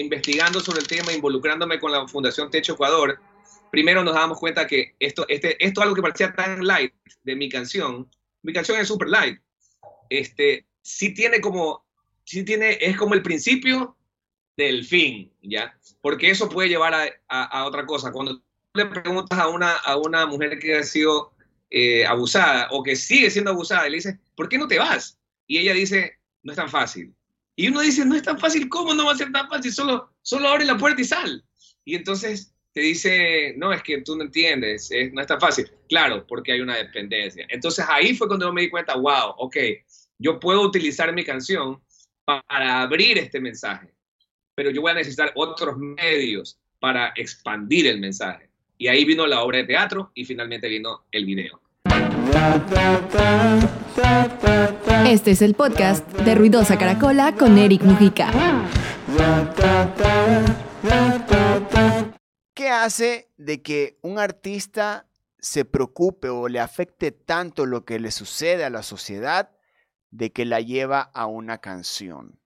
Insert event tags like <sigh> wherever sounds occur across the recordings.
investigando sobre el tema, involucrándome con la Fundación Techo Ecuador, primero nos damos cuenta que esto, este, esto algo que parecía tan light de mi canción, mi canción es super light, este, sí tiene como, sí tiene, es como el principio del fin, ¿ya? Porque eso puede llevar a, a, otra cosa. Cuando le preguntas a una, a una mujer que ha sido eh, abusada o que sigue siendo abusada y le dices, ¿por qué no te vas? Y ella dice, no es tan fácil. Y uno dice, no es tan fácil, ¿cómo no va a ser tan fácil? Solo, solo abre la puerta y sal. Y entonces te dice, no, es que tú no entiendes, no es tan fácil. Claro, porque hay una dependencia. Entonces ahí fue cuando yo me di cuenta, wow, ok, yo puedo utilizar mi canción para abrir este mensaje, pero yo voy a necesitar otros medios para expandir el mensaje. Y ahí vino la obra de teatro y finalmente vino el video. Este es el podcast de Ruidosa Caracola con Eric Mujica. ¿Qué hace de que un artista se preocupe o le afecte tanto lo que le sucede a la sociedad de que la lleva a una canción?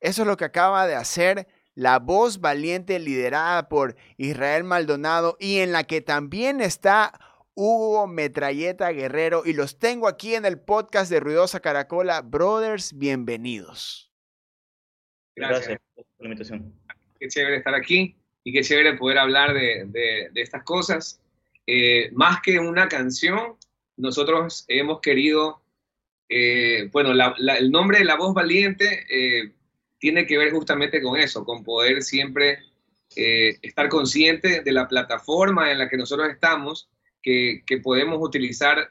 Eso es lo que acaba de hacer la voz valiente liderada por Israel Maldonado y en la que también está Hugo Metralleta Guerrero y los tengo aquí en el podcast de Ruidosa Caracola. Brothers, bienvenidos. Gracias, por la invitación. Qué chévere estar aquí y qué chévere poder hablar de, estas cosas. Eh, más que una canción, nosotros hemos querido, eh, bueno, el nombre de La Voz Valiente eh, tiene que ver justamente con eso, con poder siempre estar consciente de la plataforma en la que nosotros estamos, que, podemos utilizar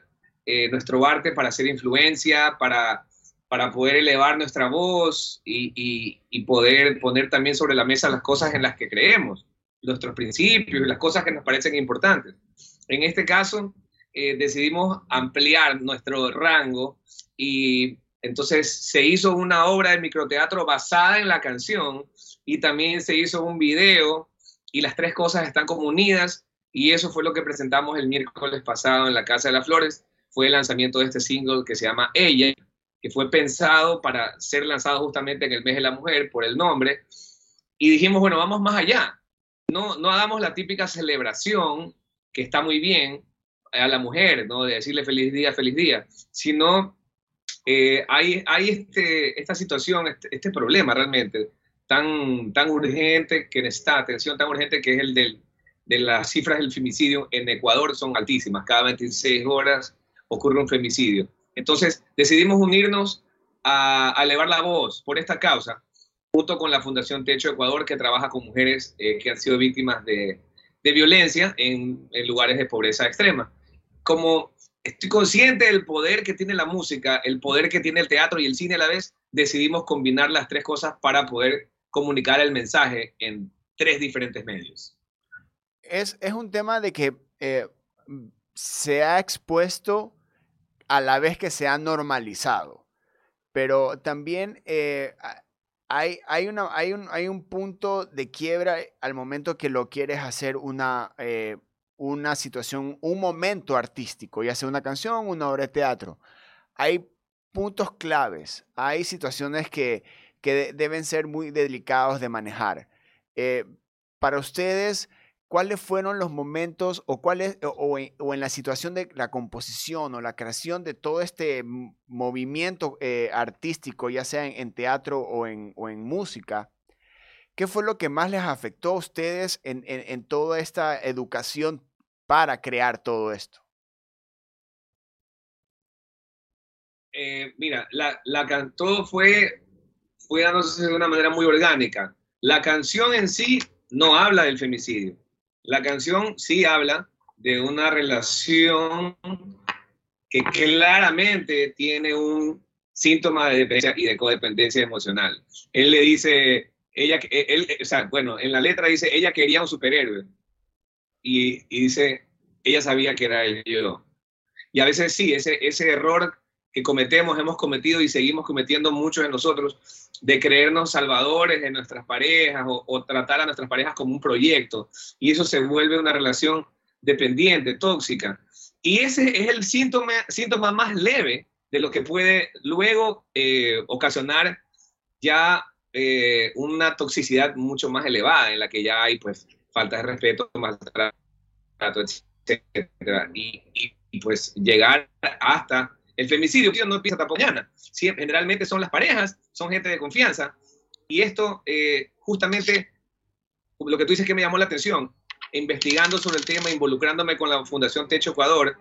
nuestro arte para hacer influencia, para para poder elevar nuestra voz y, poder poner también sobre la mesa las cosas en las que creemos, nuestros principios y las cosas que nos parecen importantes. En este caso, eh, decidimos ampliar nuestro rango y entonces se hizo una obra de microteatro basada en la canción y también se hizo un video y las tres cosas están como unidas y eso fue lo que presentamos el miércoles pasado en la Casa de las Flores. Fue el lanzamiento de este single que se llama Ella que fue pensado para ser lanzado justamente en el mes de la mujer por el nombre. Y dijimos, bueno, vamos más allá. No, no hagamos la típica celebración, que está muy bien, a la mujer, ¿no? De decirle feliz día, feliz día, sino eh, hay, hay este, esta situación, este, este, problema realmente tan, tan urgente que necesita atención, tan urgente que es el del, de las cifras del femicidio en Ecuador son altísimas. Cada 26 horas ocurre un femicidio. Entonces decidimos unirnos a, elevar la voz por esta causa, junto con la Fundación Techo Ecuador, que trabaja con mujeres eh, que han sido víctimas de, violencia en, lugares de pobreza extrema. Como estoy consciente del poder que tiene la música, el poder que tiene el teatro y el cine a la vez, decidimos combinar las tres cosas para poder comunicar el mensaje en tres diferentes medios. Es, un tema de que eh, se ha expuesto a la vez que se ha normalizado. Pero también eh, hay, hay, hay, un, hay un punto de quiebra al momento que lo quieres hacer una, eh, una situación, un momento artístico, ya sea una canción, una obra de teatro. Hay puntos claves, hay situaciones que, que deben ser muy delicados de manejar. Para ustedes, ¿cuáles fueron los momentos o, cuáles, o, en, la situación de la composición o la creación de todo este movimiento eh, artístico, ya sea en, teatro o en, música? ¿Qué fue lo que más les afectó a ustedes en, toda esta educación para crear todo esto? Eh, mira, la, la, todo fue, fue dándose de una manera muy orgánica. La canción en sí no habla del femicidio la canción sí habla de una relación que claramente tiene un síntoma de dependencia y de codependencia emocional. Él le dice, ella, él, o sea, bueno, en la letra dice, ella quería un superhéroe. Y, dice, ella sabía que era yo. Y a veces sí, ese, ese error que cometemos, hemos cometido y seguimos cometiendo muchos de nosotros, de creernos salvadores de nuestras parejas o, tratar a nuestras parejas como un proyecto. Y eso se vuelve una relación dependiente, tóxica. Y ese es el síntoma, síntoma más leve de lo que puede luego eh, ocasionar ya eh, una toxicidad mucho más elevada en la que ya hay pues falta de respeto, maltrato, etcétera. Y, y, pues llegar hasta el femicidio, no empieza tampoco mañana. generalmente son las parejas, son gente de confianza. Y esto eh, justamente, lo que tú dices que me llamó la atención, investigando sobre el tema, involucrándome con la Fundación Techo Ecuador,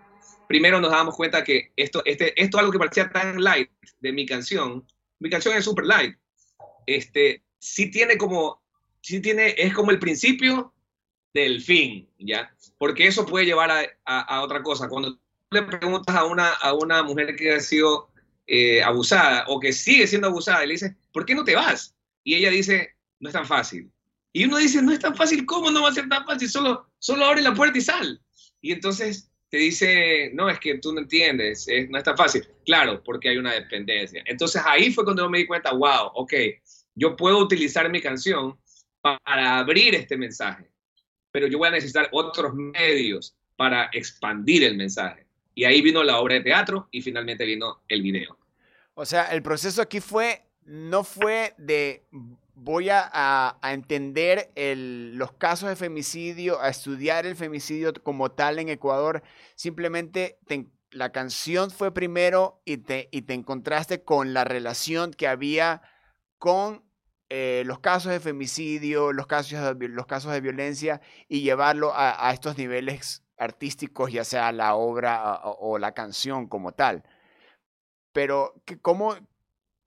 primero nos damos cuenta que esto, este, esto algo que parecía tan light de mi canción, mi canción es super light, este, sí tiene como, sí tiene, es como el principio del fin, ¿ya? Porque eso puede llevar a, a, otra cosa. Cuando le preguntas a una, a una mujer que ha sido eh, abusada o que sigue siendo abusada y le dices, ¿por qué no te vas? Y ella dice, no es tan fácil. Y uno dice, no es tan fácil, ¿cómo no va a ser tan fácil? Solo, solo abre la puerta y sal. Y entonces te dice, no, es que tú no entiendes, no es tan fácil. Claro, porque hay una dependencia. Entonces ahí fue cuando me di cuenta, wow, ok, yo puedo utilizar mi canción para abrir este mensaje, pero yo voy a necesitar otros medios para expandir el mensaje. Y ahí vino la obra de teatro y finalmente vino el video. O sea, el proceso aquí fue, no fue de voy a, entender los casos de femicidio, a estudiar el femicidio como tal en Ecuador. Simplemente la canción fue primero y te, y te encontraste con la relación que había con eh, los casos de femicidio, los casos de, los casos de violencia y llevarlo a, estos niveles artísticos, ya sea la obra o, la canción como tal. Pero, ¿cómo,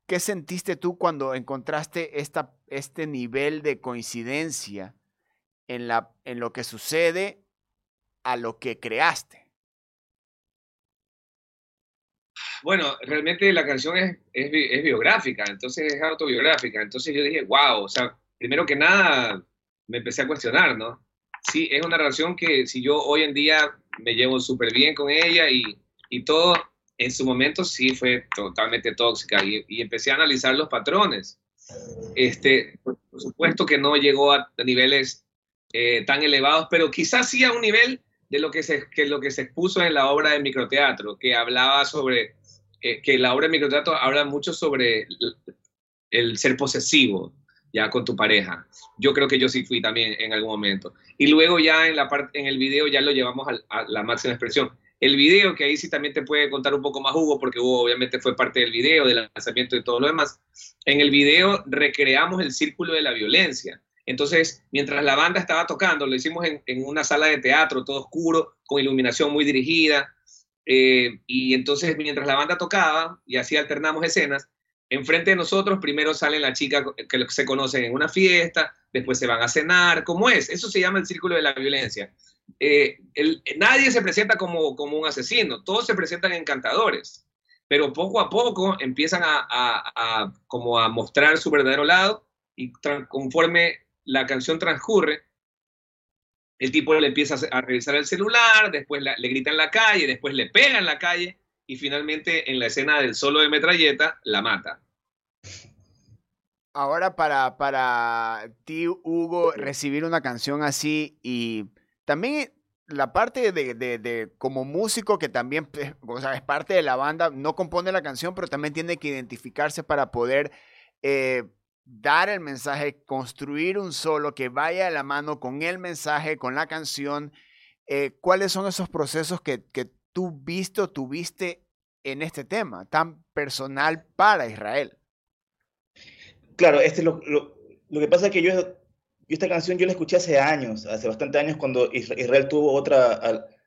¿qué sentiste tú cuando encontraste esta, este nivel de coincidencia en, la, en lo que sucede a lo que creaste? Bueno, realmente la canción es, es, biográfica, entonces es autobiográfica. Entonces yo dije, wow, o sea, primero que nada me empecé a cuestionar, ¿no? Sí, es una relación que si yo hoy en día me llevo súper bien con ella y, y, todo, en su momento sí fue totalmente tóxica y, y empecé a analizar los patrones. Este, por, supuesto que no llegó a, niveles eh, tan elevados, pero quizás sí a un nivel de lo que se, que lo que se expuso en la obra de microteatro, que hablaba sobre que, la obra de microtrato habla mucho sobre el, ser posesivo ya con tu pareja. Yo creo que yo sí fui también en algún momento. Y luego ya en, la parte, en el video ya lo llevamos a, la máxima expresión. El video, que ahí sí también te puede contar un poco más Hugo, porque Hugo obviamente fue parte del video, del lanzamiento y todo lo demás. En el video recreamos el círculo de la violencia. Entonces, mientras la banda estaba tocando, lo hicimos en, una sala de teatro, todo oscuro, con iluminación muy dirigida, eh, y entonces mientras la banda tocaba y así alternamos escenas, enfrente de nosotros primero sale la chica que se conocen en una fiesta, después se van a cenar, ¿cómo es? Eso se llama el círculo de la violencia. Eh, nadie se presenta como, como un asesino, todos se presentan encantadores, pero poco a poco empiezan a, a como a mostrar su verdadero lado y conforme la canción transcurre, el tipo le empieza a revisar el celular, después le grita en la calle, después le pega en la calle y finalmente en la escena del solo de metralleta la mata. Ahora para, para ti, Hugo, recibir una canción así y también la parte de, de, como músico que también o sea, es parte de la banda, no compone la canción, pero también tiene que identificarse para poder eh, dar el mensaje, construir un solo que vaya a la mano con el mensaje, con la canción. Eh, ¿Cuáles son esos procesos que, que tú viste tuviste en este tema tan personal para Israel? Claro, este lo, lo, que pasa es que yo, esta canción yo la escuché hace años, hace bastante años cuando Israel tuvo otra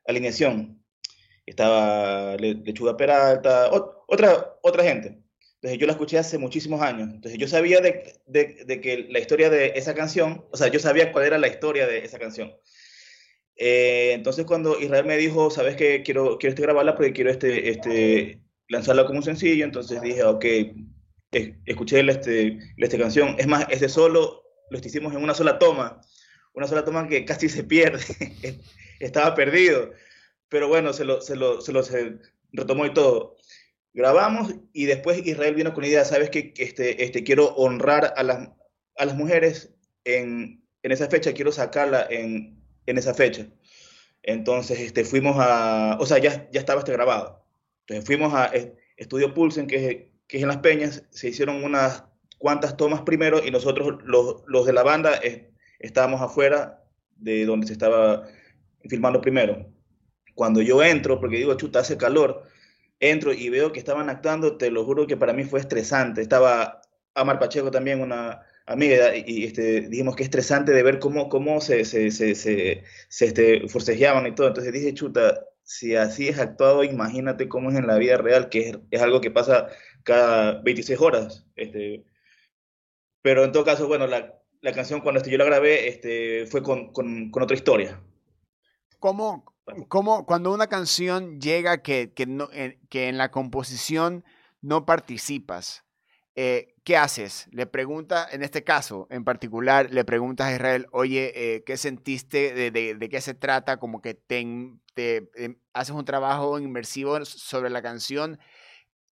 alineación. Estaba Lechuga Peralta, otra, otra gente. Entonces yo la escuché hace muchísimos años. Entonces yo sabía de, de, que la historia de esa canción, o sea, yo sabía cuál era la historia de esa canción. Eh, entonces cuando Israel me dijo, sabes que quiero, quiero este grabarla porque quiero este, este, lanzarla como un sencillo, entonces dije, ok, escuché la, este, esta canción. Es más, ese solo lo hicimos en una sola toma, una sola toma que casi se pierde, <laughs> estaba perdido, pero bueno, se lo, se lo, se lo se retomó y todo. Grabamos y después Israel vino con la idea, sabes que este, este, quiero honrar a las, a las mujeres en, en esa fecha, quiero sacarla en, en esa fecha. Entonces este, fuimos a, o sea, ya, ya estaba este grabado. Entonces fuimos a Estudio Pulsen, que, que es en Las Peñas, se hicieron unas cuántas tomas primero y nosotros, los, los de la banda, estábamos afuera de donde se estaba filmando primero. Cuando yo entro, porque digo, chuta, hace calor, entro y veo que estaban actuando, te lo juro que para mí fue estresante. Estaba Amar Pacheco también, una amiga, y, este, dijimos que es estresante de ver cómo, cómo se, se, se, se, este, forcejeaban y todo. Entonces dije, chuta, si así es actuado, imagínate cómo es en la vida real, que es, es algo que pasa cada 26 horas. Este, pero en todo caso, bueno, la, la canción cuando este, yo la grabé este, fue con, con, con otra historia. ¿Cómo, cómo, cuando una canción llega que, que, no, que en la composición no participas, eh, ¿qué haces? Le pregunta, en este caso en particular, le preguntas a Israel, oye, eh, ¿qué sentiste? De, qué se trata? Como que te, em, haces un trabajo inmersivo sobre la canción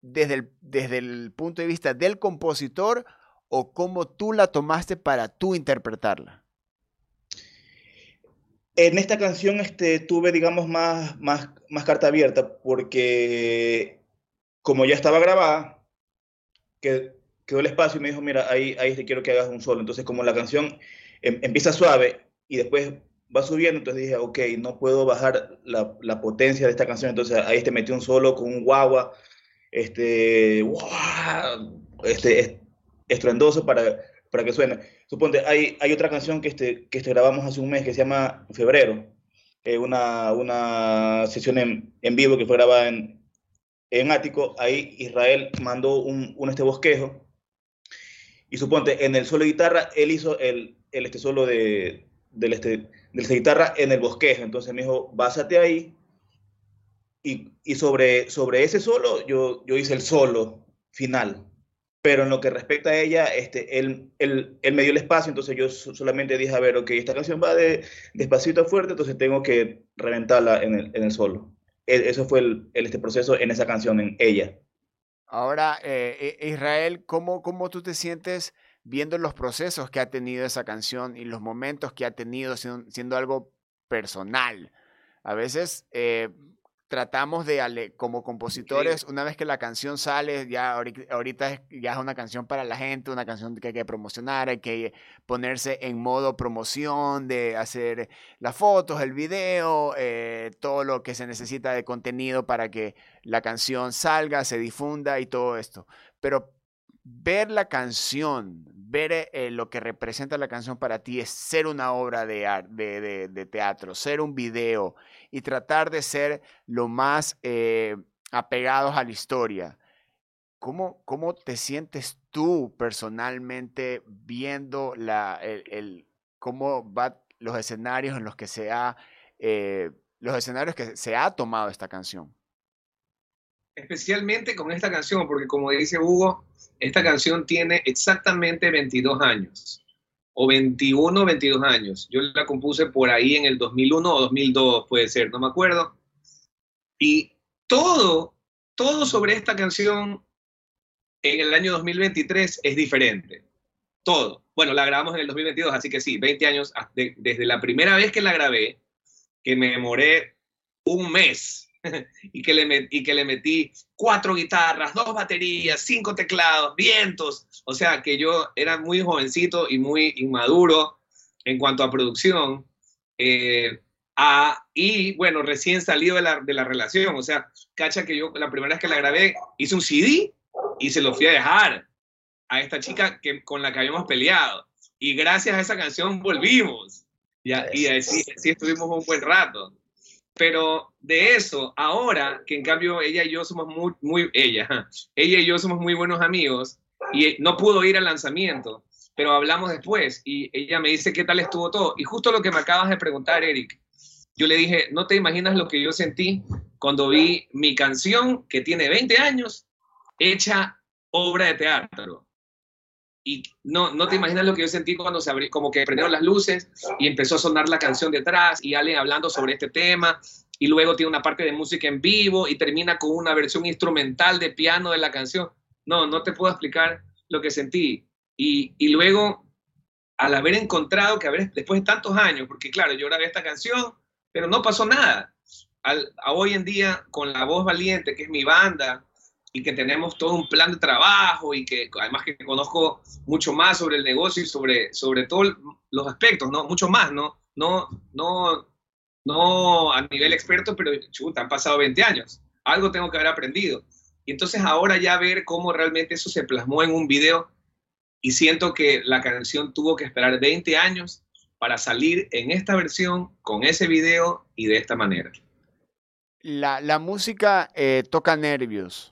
desde el, desde el punto de vista del compositor o cómo tú la tomaste para tú interpretarla? En esta canción este, tuve, digamos, más, más, más carta abierta porque como ya estaba grabada, que, quedó el espacio y me dijo, mira, ahí, ahí te quiero que hagas un solo. Entonces, como la canción em, empieza suave y después va subiendo, entonces dije, ok, no puedo bajar la, la potencia de esta canción. Entonces ahí te metí un solo con un guagua, este, este, estruendoso para, para que suene. Suponte, hay, hay otra canción que, este, que este grabamos hace un mes que se llama Febrero, eh, una, una sesión en, en, vivo que fue grabada en, en Ático. Ahí Israel mandó un, este bosquejo. Y suponte, en el solo de guitarra, él hizo el, el este solo de, del, este, de esta guitarra en el bosquejo. Entonces me dijo, básate ahí. Y, y sobre, sobre ese solo, yo, yo hice el solo final pero en lo que respecta a ella, este, él, él, él, me dio el espacio, entonces yo solamente dije, a ver, ok, esta canción va de despacito a fuerte, entonces tengo que reventarla en el, en el solo. E, eso fue el, este proceso en esa canción, en ella. Ahora, eh, e, Israel, ¿cómo, ¿cómo tú te sientes viendo los procesos que ha tenido esa canción y los momentos que ha tenido siendo, siendo algo personal? A veces eh, tratamos de, como compositores, una vez que la canción sale, ya ahorita, es, ya es una canción para la gente, una canción que hay que promocionar, hay que ponerse en modo promoción, de hacer las fotos, el video, eh, todo lo que se necesita de contenido para que la canción salga, se difunda y todo esto. Pero ver la canción, ver eh, lo que representa la canción para ti es ser una obra de, de, de, teatro, ser un video y tratar de ser lo más eh, apegados a la historia. ¿Cómo, ¿Cómo te sientes tú personalmente viendo la, el, cómo van los escenarios en los que se ha, eh, los escenarios que se ha tomado esta canción? Especialmente con esta canción, porque como dice Hugo, esta canción tiene exactamente 22 años, o 21, 22 años. Yo la compuse por ahí en el 2001 o 2002, puede ser, no me acuerdo. Y todo, todo sobre esta canción en el año 2023 es diferente. Todo. Bueno, la grabamos en el 2022, así que sí, 20 años desde la primera vez que la grabé, que me demoré un mes <laughs> y, que le y que le metí cuatro guitarras, dos baterías, cinco teclados, vientos. O sea, que yo era muy jovencito y muy inmaduro en cuanto a producción. Eh, y bueno, recién salido de la, de la, relación. O sea, cacha que yo la primera vez que la grabé hice un CD y se lo fui a dejar a esta chica que, con la que habíamos peleado. Y gracias a esa canción volvimos. Y, y así, así estuvimos un buen rato. Pero de eso, ahora que en cambio ella y yo somos muy, muy, ella, ella y yo somos muy buenos amigos y no pudo ir al lanzamiento, pero hablamos después y ella me dice qué tal estuvo todo. Y justo lo que me acabas de preguntar, Eric, yo le dije, no te imaginas lo que yo sentí cuando vi mi canción, que tiene 20 años, hecha obra de teatro. Y no, no te imaginas lo que yo sentí cuando se abrió, como que prendieron las luces y empezó a sonar la canción detrás y alguien hablando sobre este tema y luego tiene una parte de música en vivo y termina con una versión instrumental de piano de la canción. No, no te puedo explicar lo que sentí. Y, y luego, al haber encontrado que haber, después de tantos años, porque claro, yo grabé esta canción, pero no pasó nada. Al, a hoy en día, con La Voz Valiente, que es mi banda, y que tenemos todo un plan de trabajo y que además que conozco mucho más sobre el negocio y sobre, sobre todos los aspectos, ¿no? Mucho más, ¿no? No, no, no a nivel experto, pero chuta, han pasado 20 años. Algo tengo que haber aprendido. Y entonces ahora ya ver cómo realmente eso se plasmó en un video y siento que la canción tuvo que esperar 20 años para salir en esta versión, con ese video y de esta manera. La, la música eh, toca nervios.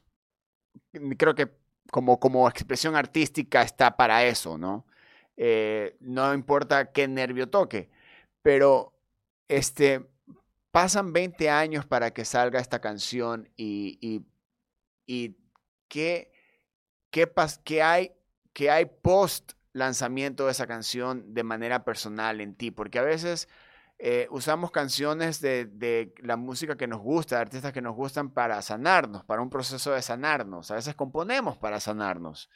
Creo que como, como expresión artística está para eso, ¿no? Eh, no importa qué nervio toque, pero este, pasan 20 años para que salga esta canción y, y, y ¿qué, qué, qué, hay, qué hay post lanzamiento de esa canción de manera personal en ti, porque a veces eh, usamos canciones de, la música que nos gusta, de artistas que nos gustan para sanarnos, para un proceso de sanarnos. A veces componemos para sanarnos.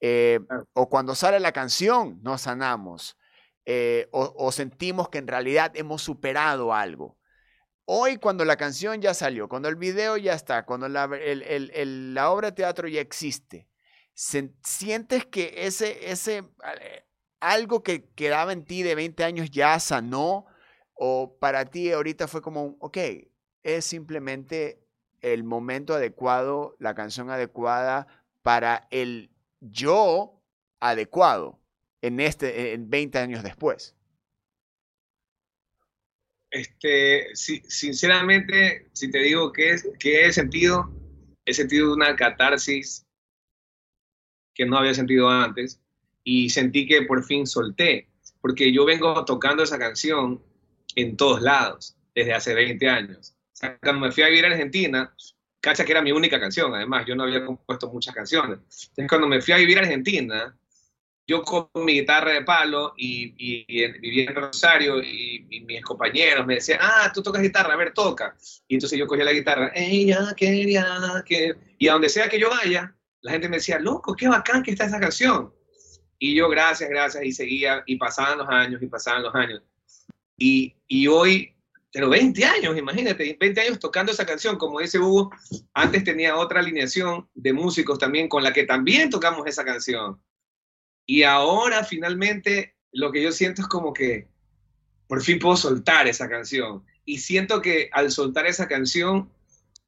Eh, o cuando sale la canción, nos sanamos. Eh, o, sentimos que en realidad hemos superado algo. Hoy, cuando la canción ya salió, cuando el video ya está, cuando la, la obra de teatro ya existe, ¿Sientes que ese, ese, algo que quedaba en ti de 20 años ya sanó? ¿O para ti ahorita fue como, ok, es simplemente el momento adecuado, la canción adecuada para el yo adecuado en este en 20 años después? Este, sinceramente, si te digo que, es, que he sentido, he sentido una catarsis que no había sentido antes y sentí que por fin solté, porque yo vengo tocando esa canción en todos lados desde hace 20 años. cuando me fui a vivir a Argentina, cacha que era mi única canción, además, yo no había compuesto muchas canciones. Entonces, cuando me fui a vivir a Argentina, yo con mi guitarra de palo y, y, vivía en Rosario y, mis compañeros me decían, ah, tú tocas guitarra, a ver, toca. Y entonces yo cogía la guitarra, ella quería que... Y a donde sea que yo vaya, la gente me decía, loco, qué bacán que está esa canción. Y yo, gracias, gracias, y seguía, y pasaban los años, y pasaban los años. Y, hoy, pero 20 años, imagínate, 20 años tocando esa canción, como dice Hugo, antes tenía otra alineación de músicos también con la que también tocamos esa canción. Y ahora finalmente lo que yo siento es como que por fin puedo soltar esa canción. Y siento que al soltar esa canción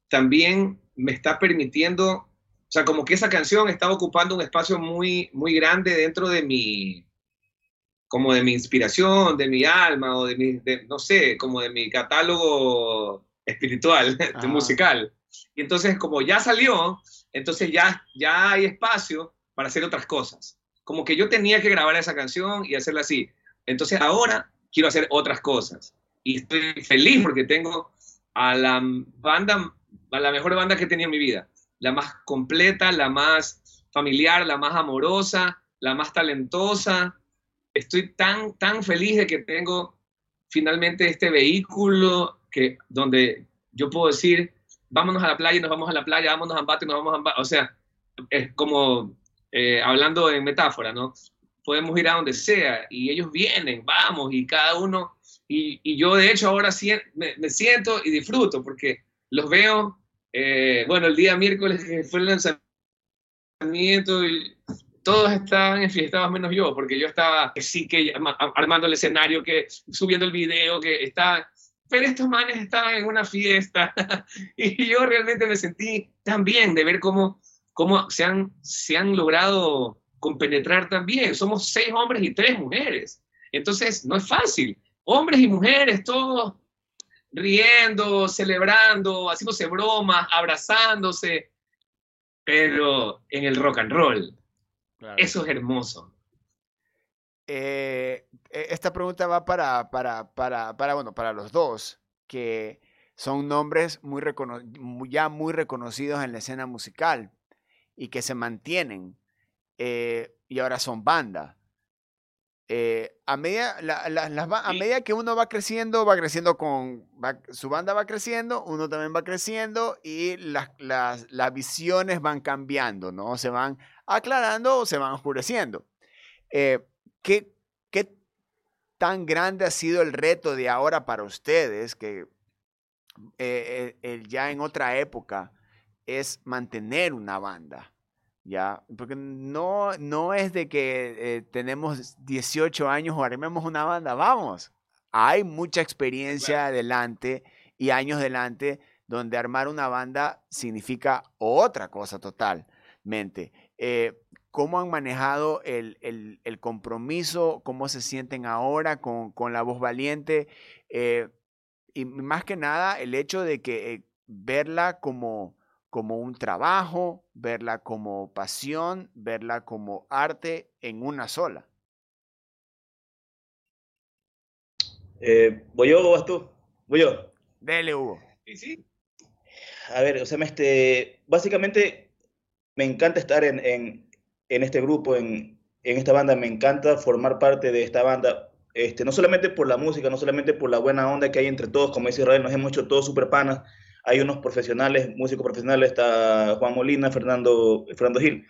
también me está permitiendo o sea, como que esa canción estaba ocupando un espacio muy, muy grande dentro de mi, como de mi inspiración, de mi alma, o de mi, no sé, como de mi catálogo espiritual, <laughs> musical. Y entonces, como ya salió, entonces ya, ya hay espacio para hacer otras cosas. Como que yo tenía que grabar esa canción y hacerla así. Entonces ahora quiero hacer otras cosas. Y estoy feliz porque tengo a la banda, a la mejor banda que he tenido en mi vida la más completa, la más familiar, la más amorosa, la más talentosa. Estoy tan, tan feliz de que tengo finalmente este vehículo que, donde yo puedo decir, vámonos a la playa y nos vamos a la playa, vámonos a Ambato y nos vamos a Ambato. O sea, es como eh, hablando en metáfora, ¿no? Podemos ir a donde sea y ellos vienen, vamos, y cada uno, y, yo de hecho ahora me, me siento y disfruto porque los veo eh, bueno, el día miércoles fue el lanzamiento y todos estaban enfiestados menos yo, porque yo estaba sí que armando el escenario, que subiendo el video, que estaba... Pero estos manes estaban en una fiesta <laughs> y yo realmente me sentí tan bien de ver cómo, cómo se, han, se han logrado compenetrar tan bien. Somos seis hombres y tres mujeres. Entonces, no es fácil. Hombres y mujeres, todos riendo, celebrando, haciéndose bromas, abrazándose, pero en el rock and roll. Eso es hermoso. Eh, e, esta pregunta va para, para, para, para, bueno, para los dos, que son nombres muy ya muy reconocidos en la escena musical y que se mantienen eh, y ahora son banda. Eh, a, medida, a medida que uno va creciendo, va creciendo con, su banda va creciendo, uno también va creciendo y las, las, visiones van cambiando, ¿no? Se van aclarando o se van oscureciendo. Eh, ¿qué, ¿Qué tan grande ha sido el reto de ahora para ustedes, que eh, ya en otra época, es mantener una banda. ¿Ya? Porque no, no es de que eh, tenemos 18 años o armemos una banda, vamos. Hay mucha experiencia adelante y años adelante donde armar una banda significa otra cosa totalmente. Eh, ¿Cómo han manejado el, compromiso? ¿Cómo se sienten ahora con, la voz valiente? Eh, y más que nada, el hecho de que verla como, como un trabajo, verla como pasión, verla como arte en una sola. Eh, ¿Voy yo o vas tú? Voy yo. Dele, Hugo. Sí, sí. A ver, o sea, este, básicamente me encanta estar en, en, este grupo, en, en, esta banda, me encanta formar parte de esta banda, este, no solamente por la música, no solamente por la buena onda que hay entre todos, como dice Israel, nos hemos hecho todos super panas, hay unos profesionales, músicos profesionales, está Juan Molina, Fernando, Fernando Gil,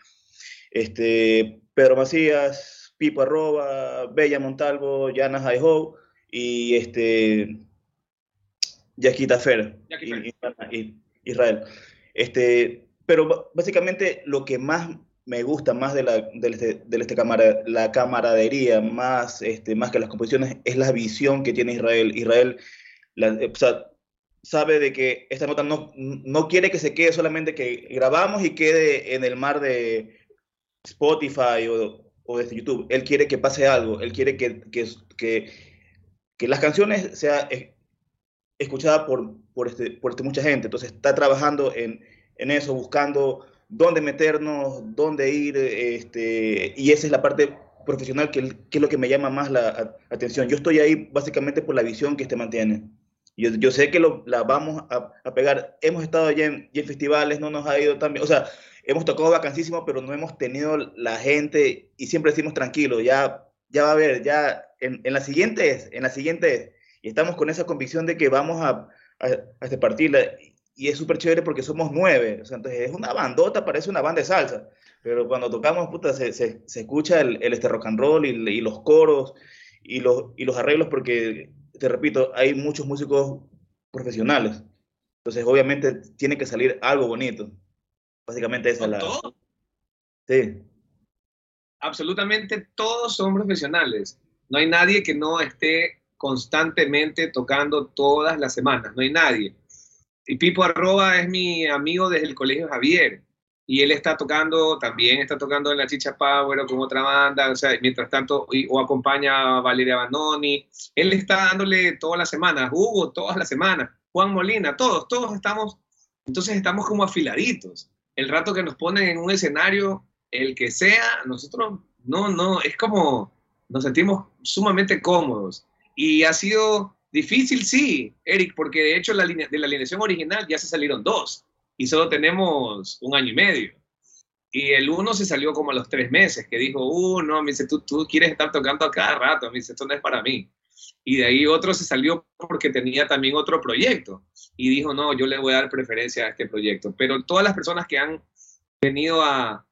este, Pedro Macías, Pipo Arroba, Bella Montalvo, Yana Jaiho y este, Yaquita Fer, y, Israel. Este, pero básicamente lo que más me gusta más de la, de este, de este cámara, la camaradería, más, este, más que las composiciones, es la visión que tiene Israel. Israel la, o sea, sabe de que esta nota no, no quiere que se quede solamente que grabamos y quede en el mar de Spotify o, o de YouTube. Él quiere que pase algo, él quiere que, que, que, las canciones sean escuchadas por, por, este, por este, mucha gente. Entonces está trabajando en, en eso, buscando dónde meternos, dónde ir, este, y esa es la parte profesional que, que es lo que me llama más la atención. Yo estoy ahí básicamente por la visión que este mantiene. Yo, yo sé que lo, la vamos a, a, pegar. Hemos estado allá en, en, festivales, no nos ha ido tan bien. O sea, hemos tocado vacancísimo, pero no hemos tenido la gente y siempre decimos tranquilo, ya, ya va a haber, ya en, en la siguiente es, en la siguiente es. Y estamos con esa convicción de que vamos a, a, a este y es súper chévere porque somos nueve, o sea, entonces es una bandota, parece una banda de salsa, pero cuando tocamos, puta, se, se, se escucha el, el, este rock and roll y, y, los coros y los, y los arreglos porque, te repito, hay muchos músicos profesionales, entonces obviamente tiene que salir algo bonito, básicamente esa es la... Todo? Sí. Absolutamente todos son profesionales, no hay nadie que no esté constantemente tocando todas las semanas, no hay nadie y Pipo Arroba es mi amigo desde el Colegio Javier. Y él está tocando, también está tocando en la Chicha Power o con otra banda, o sea, mientras tanto, o acompaña a Valeria Banoni. Él está dándole todas las semanas, Hugo todas las semanas, Juan Molina, todos, todos estamos, entonces estamos como afiladitos. El rato que nos ponen en un escenario, el que sea, nosotros, no, no, es como, nos sentimos sumamente cómodos. Y ha sido Difícil, sí, Eric, porque de hecho la de la alineación original ya se salieron dos y solo tenemos un año y medio. Y el uno se salió como a los tres meses, que dijo, uh, no, me dice, tú, tú quieres estar tocando a cada rato, me dice, esto no es para mí. Y de ahí otro se salió porque tenía también otro proyecto y dijo, no, yo le voy a dar preferencia a este proyecto. Pero todas las personas que han venido a,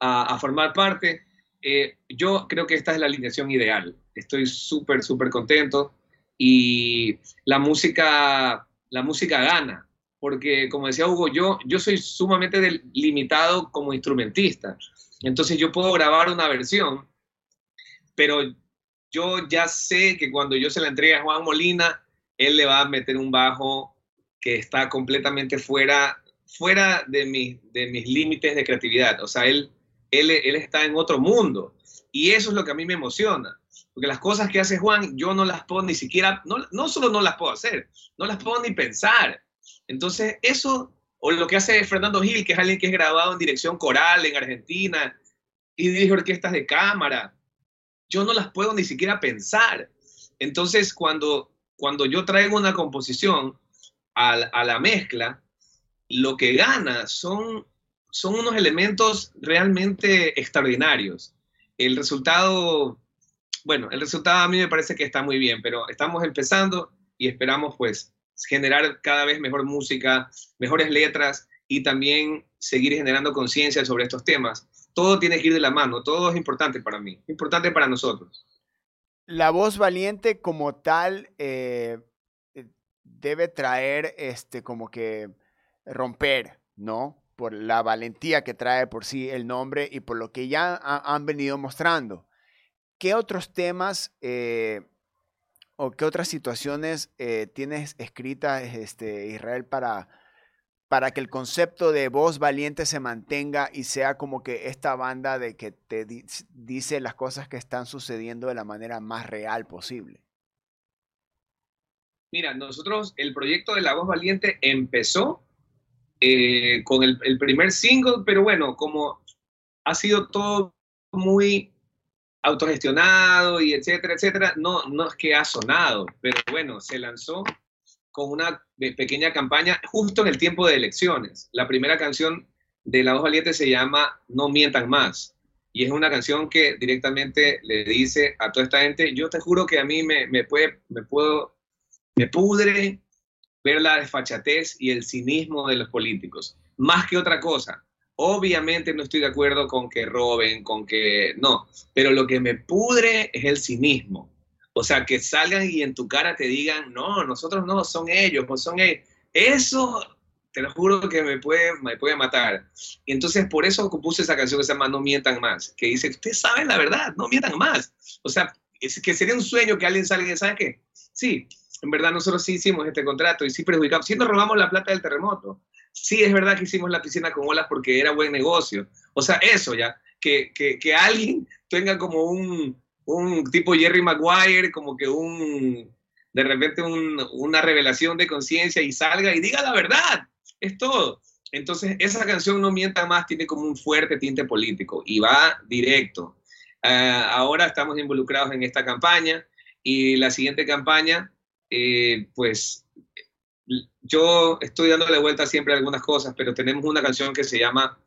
a, formar parte, eh, yo creo que esta es la alineación ideal. Estoy súper, súper contento y la música, la música gana, porque como decía Hugo, yo, yo soy sumamente limitado como instrumentista, entonces yo puedo grabar una versión, pero yo ya sé que cuando yo se la entregue a Juan Molina, él le va a meter un bajo que está completamente fuera, fuera de, mi, de mis límites de creatividad, o sea, él, él, él está en otro mundo. Y eso es lo que a mí me emociona. Porque las cosas que hace Juan, yo no las puedo ni siquiera, no, no solo no las puedo hacer, no las puedo ni pensar. Entonces, eso, o lo que hace Fernando Gil, que es alguien que es grabado en dirección coral en Argentina y dirige orquestas de cámara, yo no las puedo ni siquiera pensar. Entonces, cuando, cuando yo traigo una composición a, a la mezcla, lo que gana son, son unos elementos realmente extraordinarios. El resultado bueno, el resultado a mí me parece que está muy bien, pero estamos empezando y esperamos pues generar cada vez mejor música, mejores letras y también seguir generando conciencia sobre estos temas. Todo tiene que ir de la mano, todo es importante para mí, importante para nosotros. La voz valiente como tal eh, debe traer este como que romper, ¿no? por la valentía que trae por sí el nombre y por lo que ya han venido mostrando. ¿Qué otros temas eh, o qué otras situaciones eh, tienes escritas, este, Israel, para, para que el concepto de voz valiente se mantenga y sea como que esta banda de que te dice las cosas que están sucediendo de la manera más real posible? Mira, nosotros, el proyecto de la voz valiente empezó eh, con el, el, primer single, pero bueno, como ha sido todo muy autogestionado y etcétera, etcétera, no, no es que ha sonado, pero bueno, se lanzó con una pequeña campaña justo en el tiempo de elecciones. La primera canción de La Voz Valiente se llama No Mientan Más. Y es una canción que directamente le dice a toda esta gente, yo te juro que a mí me, me puede, me puedo, me pudre ver la desfachatez y el cinismo de los políticos, más que otra cosa. Obviamente no estoy de acuerdo con que roben, con que no, pero lo que me pudre es el cinismo. O sea, que salgan y en tu cara te digan, no, nosotros no, son ellos, pues son ellos. Eso, te lo juro que me puede, me puede matar. Y entonces por eso compuse esa canción que se llama No mientan más, que dice, ustedes saben la verdad, no mientan más. O sea, es que sería un sueño que alguien salga y ¿sabe qué? Sí, en verdad nosotros sí hicimos este contrato y sí perjudicamos, sí nos robamos la plata del terremoto, sí es verdad que hicimos la piscina con olas porque era buen negocio. O sea, eso ya, que, que, que alguien tenga como un, un, tipo Jerry Maguire, como que un, de repente un, una revelación de conciencia y salga y diga la verdad, es todo. Entonces, esa canción No Mienta Más tiene como un fuerte tinte político y va directo. Uh, ahora estamos involucrados en esta campaña y la siguiente campaña, eh, pues yo estoy dándole vuelta siempre a algunas cosas, pero tenemos una canción que se llama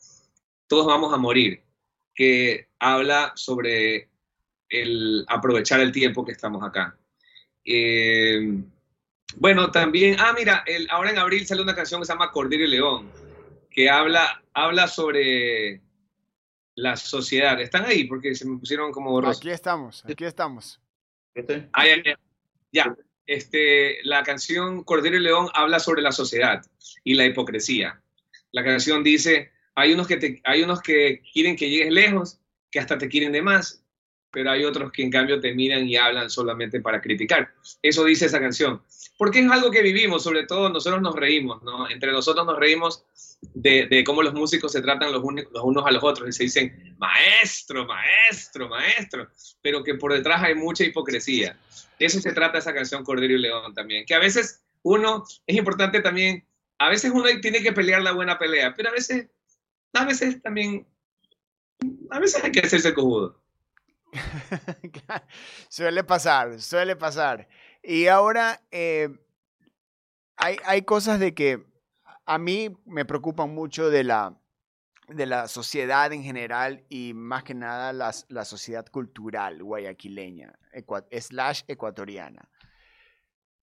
Todos vamos a morir, que habla sobre el aprovechar el tiempo que estamos acá. Eh, bueno, también, ah, mira, el, ahora en abril sale una canción que se llama Cordero y León, que habla, habla sobre la sociedad. ¿Están ahí? Porque se me pusieron como borrosos. Aquí estamos, aquí estamos. Ah, ya, ya. ya este, la canción Cordero y León habla sobre la sociedad y la hipocresía. La canción dice, hay unos que, te, hay unos que quieren que llegues lejos, que hasta te quieren de más, pero hay otros que en cambio te miran y hablan solamente para criticar. Eso dice esa canción. Porque es algo que vivimos, sobre todo nosotros nos reímos, ¿no? Entre nosotros nos reímos de, cómo los músicos se tratan los, unos a los otros y se dicen, maestro, maestro, maestro, pero que por detrás hay mucha hipocresía. De eso se trata esa canción Cordero y León también, que a veces uno, es importante también, a veces uno tiene que pelear la buena pelea, pero a veces, a veces también, a veces hay que hacerse cojudo. <laughs> suele pasar, suele pasar. Y ahora eh, hay, hay cosas de que a mí me preocupan mucho de la, de la sociedad en general y más que nada la, la sociedad cultural guayaquileña, slash ecuatoriana.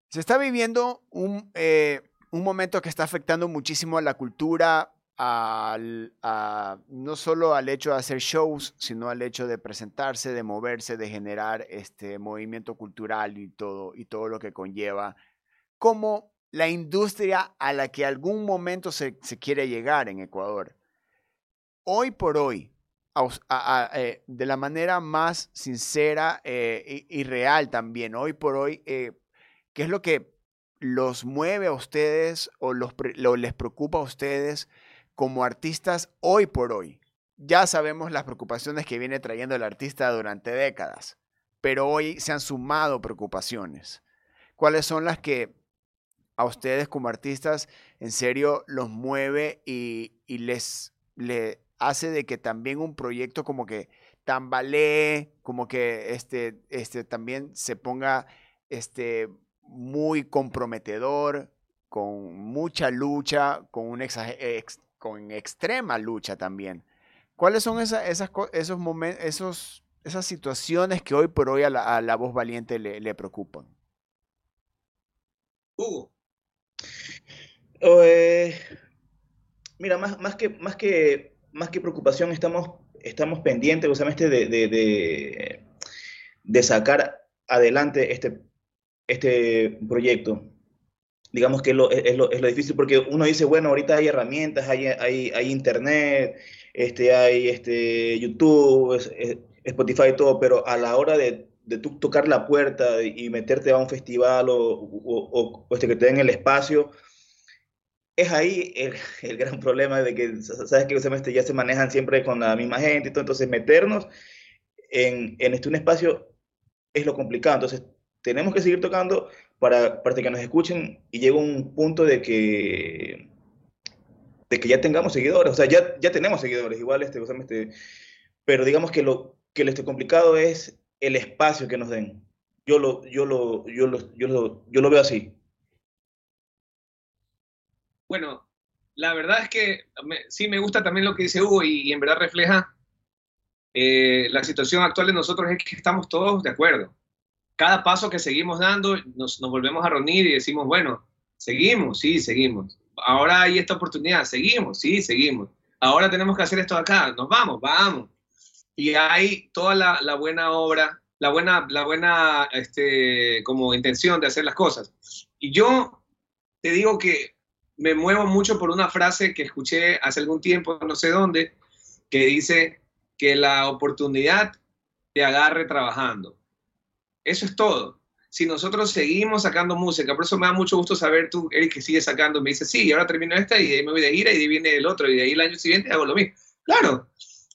Se está viviendo un, eh, un, momento que está afectando muchísimo a la cultura, no solo al hecho de hacer shows, sino al hecho de presentarse, de moverse, de generar este movimiento cultural y todo, y todo lo que conlleva, como la industria a la que algún momento se, quiere llegar en Ecuador. Hoy por hoy, eh, de la manera más sincera eh, y, real también, hoy por hoy, eh, ¿qué es lo que los mueve a ustedes o los, les preocupa a ustedes como artistas hoy por hoy? Ya sabemos las preocupaciones que viene trayendo el artista durante décadas, pero hoy se han sumado preocupaciones. ¿Cuáles son las que a ustedes como artistas en serio los mueve y, les le hace de que también un proyecto como que tambalee, como que este, este también se ponga este, muy comprometedor, con mucha lucha, con, un con extrema lucha también. ¿Cuáles son esas, esos momentos, esos, esas situaciones que hoy por hoy a la, voz valiente le, preocupan? Hugo. Eh, mira, más, más, que, más, que, más que preocupación, estamos, estamos pendientes justamente de, de, de, sacar adelante este, este proyecto. Digamos que es lo, es, lo, difícil porque uno dice, bueno, ahorita hay herramientas, hay, hay, hay internet, este, hay este, YouTube, Spotify y todo, pero a la hora de, de tocar la puerta y meterte a un festival o, o, o, este, que te den el espacio, es ahí el, <laughs> el, gran problema de que, sabes que este, ya se manejan siempre con la misma gente y todo, entonces meternos en, en este, un espacio es lo complicado, entonces tenemos que seguir tocando para, para que nos escuchen y llega un punto de que de que ya tengamos seguidores, o sea, ya, ya tenemos seguidores, igual, este, este, pero digamos que lo que lo este complicado es el espacio que nos den. Yo lo, yo lo, yo lo, yo lo, yo lo veo así. Bueno, la verdad es que sí me gusta también lo que dice Hugo y, en verdad refleja eh, la situación actual de nosotros es que estamos todos de acuerdo. Cada paso que seguimos dando, nos, volvemos a reunir y decimos, bueno, seguimos, sí, seguimos. Ahora hay esta oportunidad, seguimos, sí, seguimos. Ahora tenemos que hacer esto acá, nos vamos, vamos. Y hay toda la, la buena obra, la buena, la buena este, como intención de hacer las cosas. Y yo te digo que me muevo mucho por una frase que escuché hace algún tiempo, no sé dónde, que dice que la oportunidad te agarre trabajando. Eso es todo. Si nosotros seguimos sacando música, por eso me da mucho gusto saber tú, Eric, que sigues sacando, me dice, sí, ahora termino esta y ahí me voy de gira y viene el otro y de ahí el año siguiente hago lo mismo. Claro,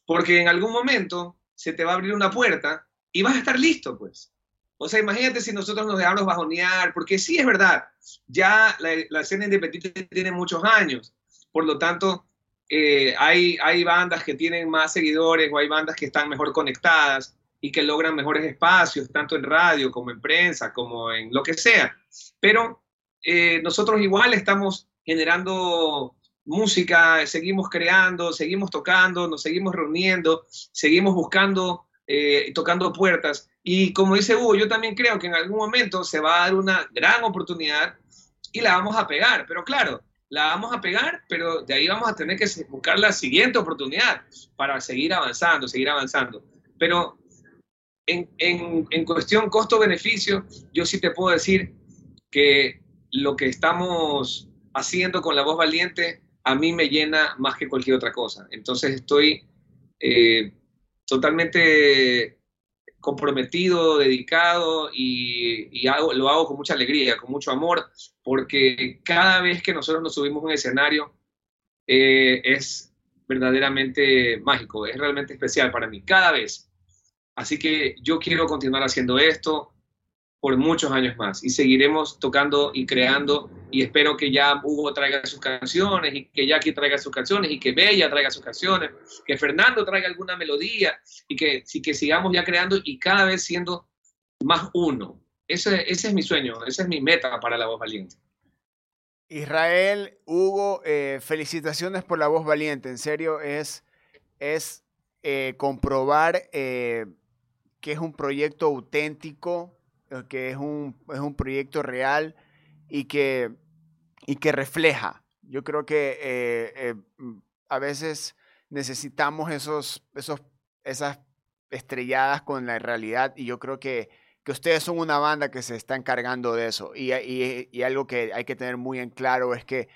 porque en algún momento se te va a abrir una puerta y vas a estar listo, pues. O sea, imagínate si nosotros nos dejamos bajonear, porque sí es verdad, ya la, escena independiente tiene muchos años, por lo tanto, eh, hay bandas que tienen más seguidores o hay bandas que están mejor conectadas y que logran mejores espacios, tanto en radio como en prensa, como en lo que sea. Pero eh, nosotros igual estamos generando música, seguimos creando, seguimos tocando, nos seguimos reuniendo, seguimos buscando, eh, tocando puertas y como dice Hugo, yo también creo que en algún momento se va a dar una gran oportunidad y la vamos a pegar. Pero claro, la vamos a pegar, pero de ahí vamos a tener que buscar la siguiente oportunidad para seguir avanzando, seguir avanzando. Pero en, en, en cuestión costo-beneficio, yo sí te puedo decir que lo que estamos haciendo con la voz valiente a mí me llena más que cualquier otra cosa. Entonces estoy eh, totalmente comprometido, dedicado y, lo hago con mucha alegría, con mucho amor, porque cada vez que nosotros nos subimos a un escenario eh, es verdaderamente mágico, es realmente especial para mí, cada vez. Así que yo quiero continuar haciendo esto, por muchos años más y seguiremos tocando y creando y espero que ya Hugo traiga sus canciones y que Jackie traiga sus canciones y que Bella traiga sus canciones, que Fernando traiga alguna melodía y que, sí, que sigamos ya creando y cada vez siendo más uno. Ese, ese es mi sueño, esa es mi meta para La Voz Valiente. Israel, Hugo, eh, felicitaciones por La Voz Valiente. En serio, es, es eh, comprobar eh, que es un proyecto auténtico, eh, que es un, es un proyecto real y que, y que refleja. Yo creo que eh, eh, mm, a veces necesitamos esos, esos, esas estrelladas con la realidad y yo creo que, que ustedes son una banda que se está encargando de eso y, y, y algo que hay que tener muy en claro es que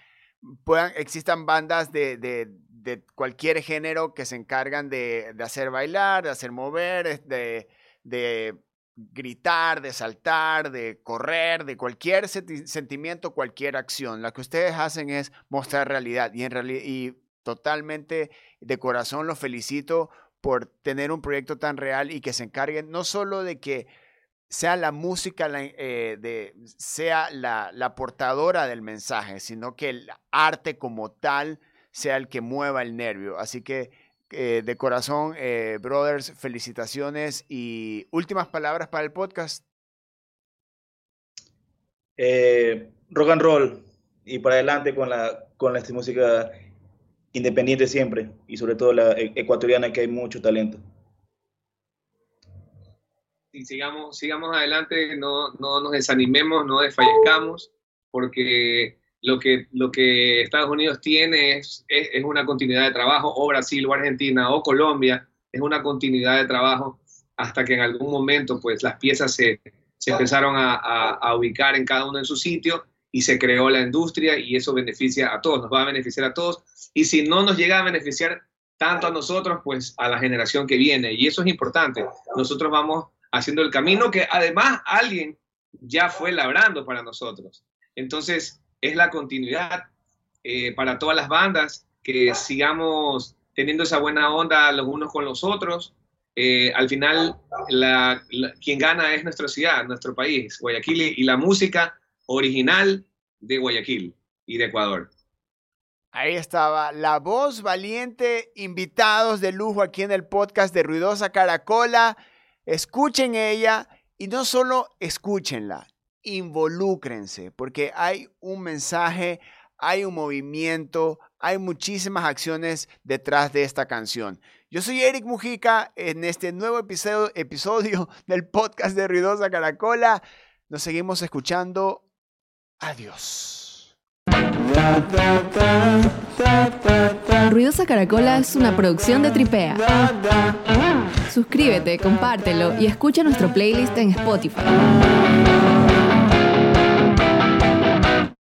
puedan, existan bandas de, de, de cualquier género que se encargan de, de, hacer bailar, de hacer mover, de, de gritar, de saltar, de correr, de cualquier sentimiento, cualquier acción. Lo que ustedes hacen es mostrar realidad y, en realidad, y totalmente de corazón los felicito por tener un proyecto tan real y que se encarguen no solo de que sea la música, eh, de, sea la, la portadora del mensaje, sino que el arte como tal sea el que mueva el nervio. Así que eh, de corazón, eh, brothers, felicitaciones y últimas palabras para el podcast. Eh, rock and roll y para adelante con la, con la música independiente siempre y sobre todo la e, ecuatoriana que hay mucho talento. Y sigamos, sigamos adelante, no, no nos desanimemos, no desfallezcamos, porque lo que, lo que Estados Unidos tiene es, es, una continuidad de trabajo, o Brasil, o Argentina, o Colombia, es una continuidad de trabajo hasta que en algún momento pues las piezas se, se empezaron a, a, ubicar en cada uno en su sitio y se creó la industria y eso beneficia a todos, nos va a beneficiar a todos. Y si no nos llega a beneficiar tanto a nosotros, pues a la generación que viene. Y eso es importante. Nosotros vamos haciendo el camino que además alguien ya fue labrando para nosotros. Entonces, es la continuidad eh, para todas las bandas, que sigamos teniendo esa buena onda los unos con los otros. Eh, al final, quien gana es nuestra ciudad, nuestro país, Guayaquil, y la música original de Guayaquil y de Ecuador. Ahí estaba la voz valiente, invitados de lujo aquí en el podcast de Ruidosa Caracola. Escuchen ella y no solo escúchenla, involúcrense, porque hay un mensaje, hay un movimiento, hay muchísimas acciones detrás de esta canción. Yo soy Eric Mujica en este nuevo episodio, episodio <laughs> del podcast de Ruidosa Caracola. Nos seguimos escuchando. Adiós. Ruidosa Caracola es una producción de Tripea. Suscríbete, compártelo y escucha nuestro playlist en Spotify.